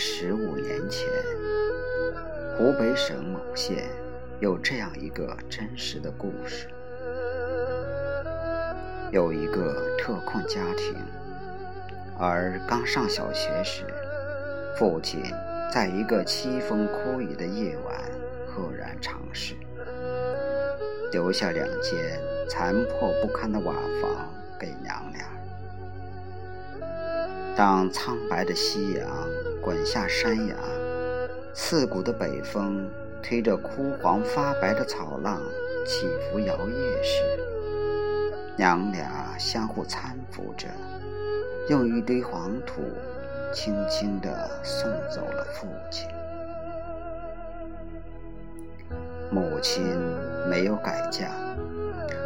十五年前，湖北省某县有这样一个真实的故事：有一个特困家庭，而刚上小学时，父亲在一个凄风枯雨的夜晚赫然长逝，留下两间残破不堪的瓦房给娘俩。当苍白的夕阳滚下山崖，刺骨的北风推着枯黄发白的草浪起伏摇曳时，娘俩相互搀扶着，用一堆黄土轻轻地送走了父亲。母亲没有改嫁，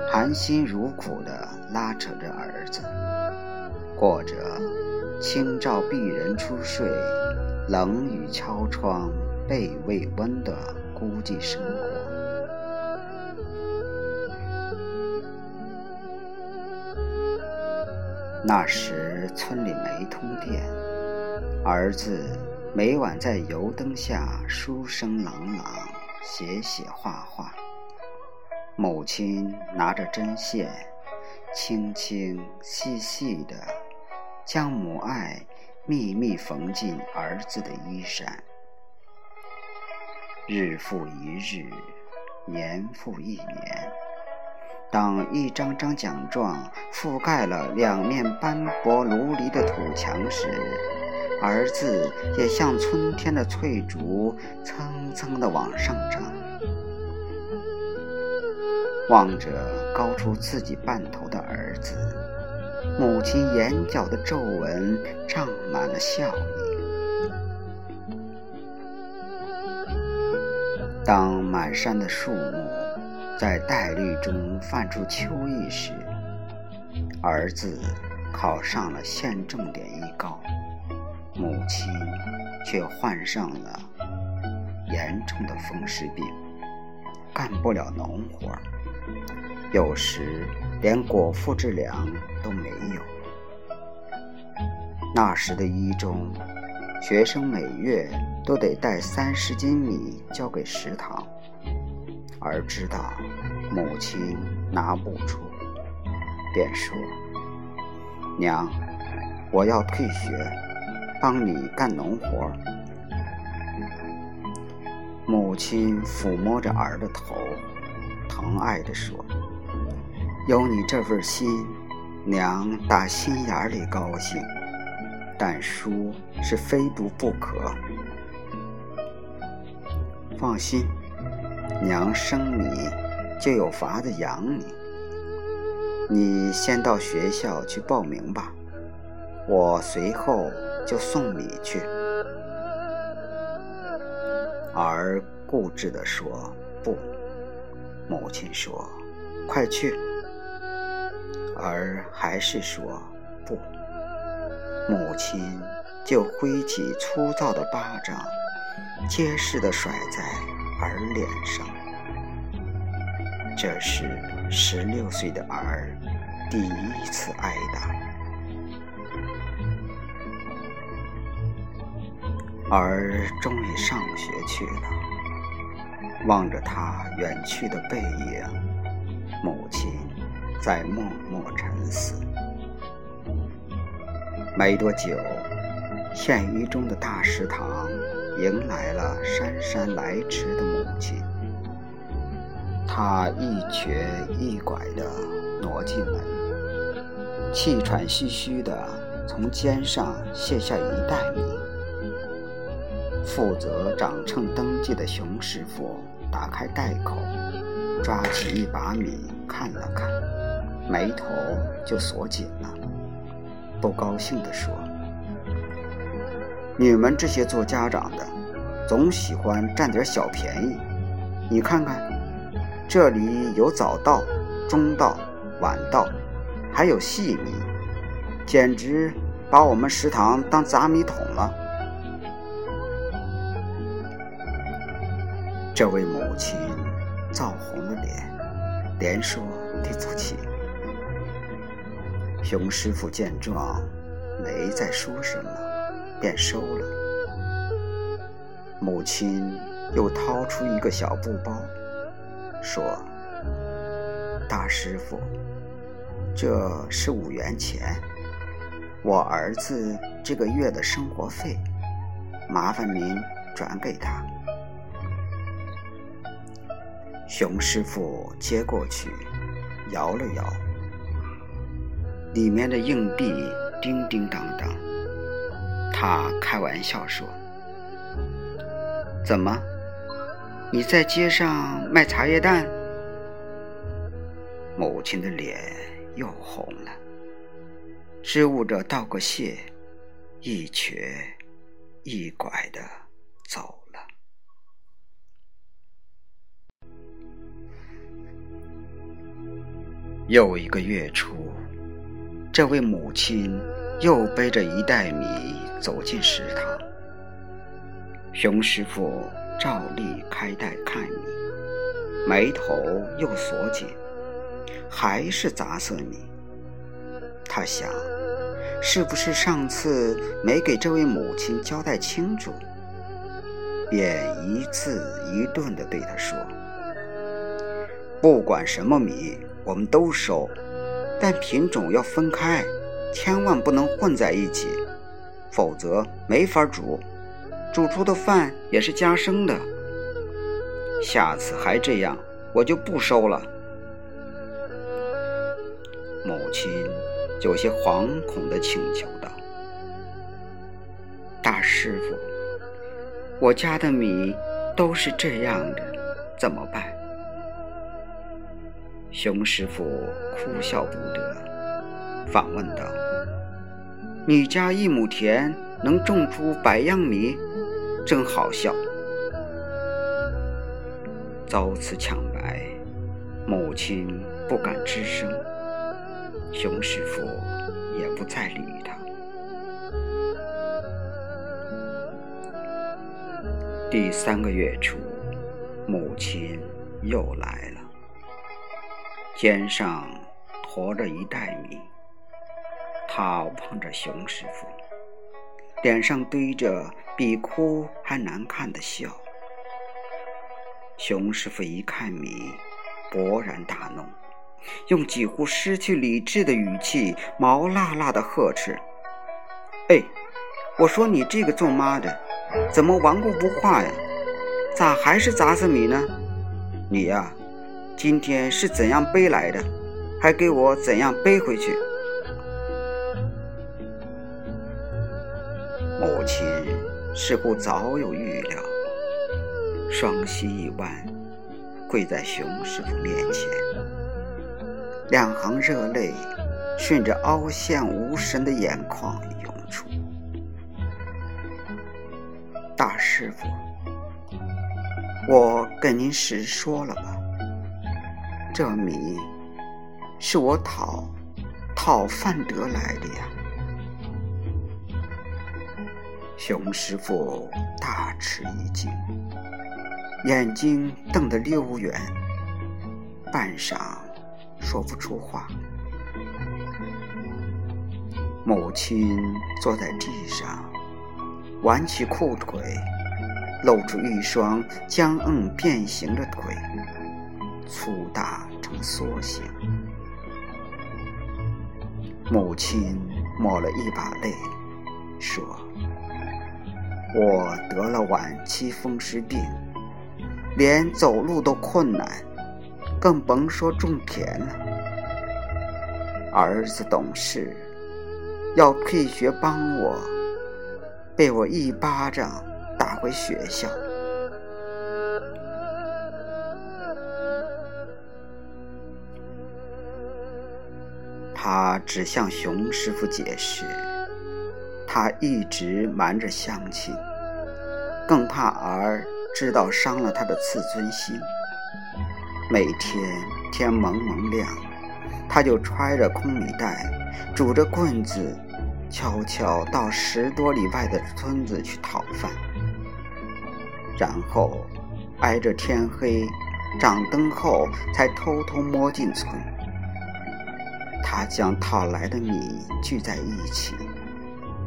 含辛茹苦地拉扯着儿子，过着。清照碧人初睡，冷雨敲窗被未温的孤寂生活。那时村里没通电，儿子每晚在油灯下书声朗朗，写写画画。母亲拿着针线，轻轻细细的。将母爱秘密缝进儿子的衣衫，日复一日，年复一年。当一张张奖状覆盖了两面斑驳如离的土墙时，儿子也像春天的翠竹，蹭蹭地往上长。望着高出自己半头的儿子。母亲眼角的皱纹胀满了笑意。当满山的树木在黛绿中泛出秋意时，儿子考上了县重点一高，母亲却患上了严重的风湿病，干不了农活。有时连果腹之粮都没有。那时的一中，学生每月都得带三十斤米交给食堂，而知道母亲拿不出，便说：“娘，我要退学，帮你干农活。”母亲抚摸着儿的头，疼爱地说。有你这份心，娘打心眼里高兴。但书是非读不可。放心，娘生你就有法子养你。你先到学校去报名吧，我随后就送你去。儿固执地说：“不。”母亲说：“快去。”儿还是说不，母亲就挥起粗糙的巴掌，结实地甩在儿脸上。这是十六岁的儿第一次挨打。儿终于上学去了，望着他远去的背影，母亲。在默默沉思。没多久，县一中的大食堂迎来了姗姗来迟的母亲。她一瘸一拐地挪进门，气喘吁吁地从肩上卸下一袋米。负责掌秤登记的熊师傅打开袋口，抓起一把米看了看。眉头就锁紧了，不高兴地说：“你们这些做家长的，总喜欢占点小便宜。你看看，这里有早到、中到、晚到，还有细米，简直把我们食堂当杂米桶了。”这位母亲燥红了脸，连说对不起。熊师傅见状，没再说什么，便收了。母亲又掏出一个小布包，说：“大师傅，这是五元钱，我儿子这个月的生活费，麻烦您转给他。”熊师傅接过去，摇了摇，里面的硬币叮叮当当。他开玩笑说。怎么？你在街上卖茶叶蛋？母亲的脸又红了，支吾着道个谢，一瘸一拐的走了。又一个月初，这位母亲又背着一袋米走进食堂。熊师傅照例开袋看米，眉头又锁紧，还是杂色米。他想，是不是上次没给这位母亲交代清楚？便一字一顿地对他说：“不管什么米，我们都收，但品种要分开，千万不能混在一起，否则没法煮。”煮出的饭也是加生的，下次还这样，我就不收了。母亲有些惶恐的请求道：“大师傅，我家的米都是这样的，怎么办？”熊师傅哭笑不得，反问道：“你家一亩田能种出百样米？”真好笑！遭此抢白，母亲不敢吱声，熊师傅也不再理他。第三个月初，母亲又来了，肩上驮着一袋米，他望着熊师傅。脸上堆着比哭还难看的笑。熊师傅一看米，勃然大怒，用几乎失去理智的语气，毛辣辣的呵斥：“哎，我说你这个做妈的，怎么顽固不化呀？咋还是杂色米呢？你呀，今天是怎样背来的，还给我怎样背回去。”母亲似乎早有预料，双膝一弯，跪在熊师傅面前，两行热泪顺着凹陷无神的眼眶涌出。大师傅，我跟您实说了吧，这米是我讨讨饭得来的呀。熊师傅大吃一惊，眼睛瞪得溜圆，半晌说不出话。母亲坐在地上，挽起裤腿，露出一双僵硬变形的腿，粗大成梭形。母亲抹了一把泪，说。我得了晚期风湿病，连走路都困难，更甭说种田了。儿子懂事，要退学帮我，被我一巴掌打回学校。他只向熊师傅解释。他一直瞒着乡亲，更怕儿知道伤了他的自尊心。每天天蒙蒙亮，他就揣着空米袋，拄着棍子，悄悄到十多里外的村子去讨饭，然后挨着天黑、掌灯后，才偷偷摸进村。他将讨来的米聚在一起。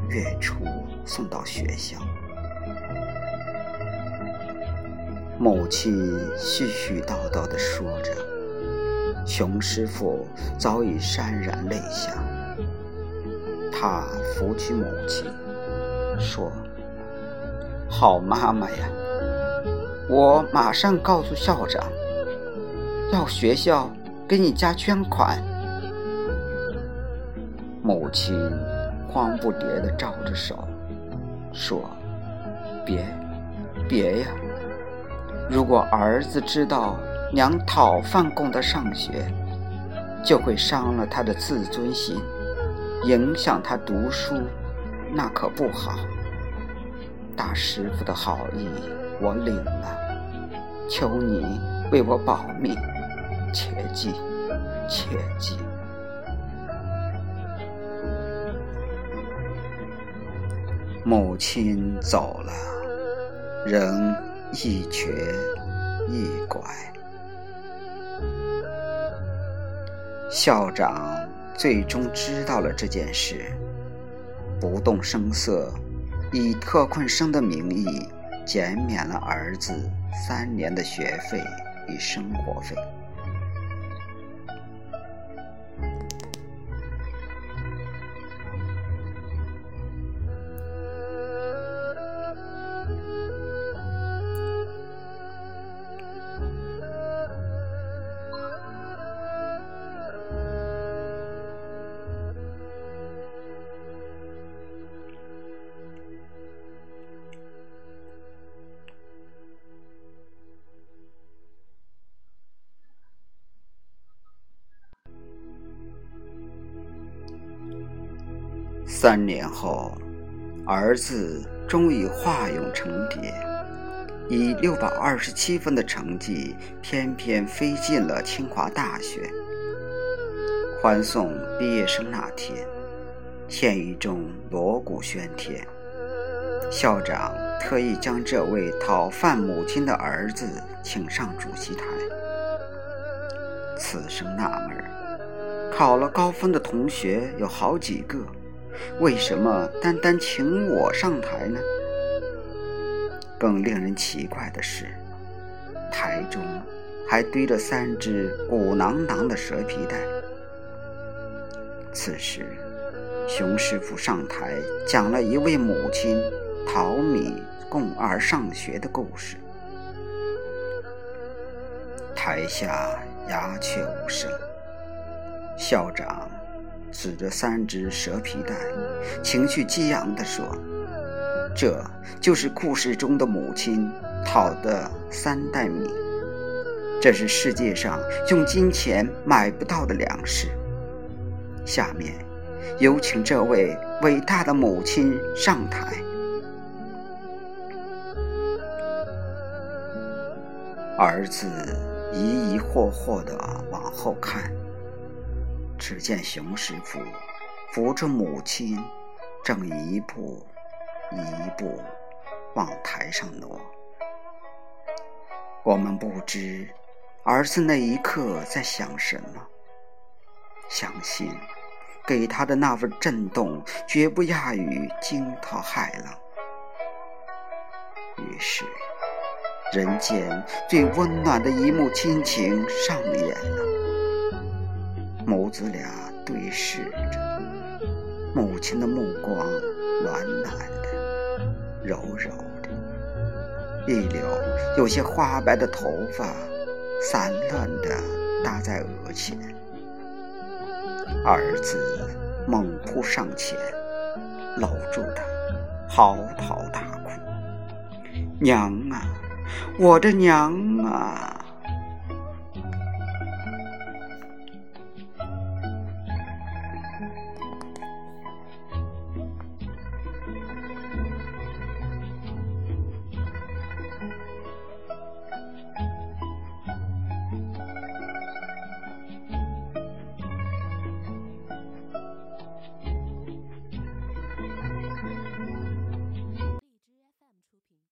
月初送到学校，母亲絮絮叨叨地说着，熊师傅早已潸然泪下。他扶起母亲，说：“好妈妈呀，我马上告诉校长，要学校给你家捐款。”母亲慌不迭地招着手，说：“别，别呀！如果儿子知道娘讨饭供他上学，就会伤了他的自尊心，影响他读书，那可不好。大师傅的好意我领了，求你为我保密，切记，切记。”母亲走了，人一瘸一拐。校长最终知道了这件事，不动声色，以特困生的名义减免了儿子三年的学费与生活费。三年后，儿子终于化蛹成蝶，以六百二十七分的成绩，偏偏飞进了清华大学。欢送毕业生那天，县一中锣鼓喧天，校长特意将这位讨饭母亲的儿子请上主席台。此生纳闷考了高分的同学有好几个。为什么单单请我上台呢？更令人奇怪的是，台中还堆着三只鼓囊囊的蛇皮袋。此时，熊师傅上台讲了一位母亲淘米供儿上学的故事，台下鸦雀无声。校长。指着三只蛇皮袋，情绪激昂地说：“这就是故事中的母亲讨的三袋米，这是世界上用金钱买不到的粮食。下面，有请这位伟大的母亲上台。”儿子疑疑惑惑地往后看。只见熊师傅扶着母亲，正一步一步往台上挪。我们不知儿子那一刻在想什么，相信给他的那份震动绝不亚于惊涛骇浪。于是，人间最温暖的一幕亲情上演了。母子俩对视着，母亲的目光暖暖的、柔柔的，一绺有些花白的头发散乱地搭在额前。儿子猛扑上前，搂住她，嚎啕大哭：“娘啊，我的娘啊！”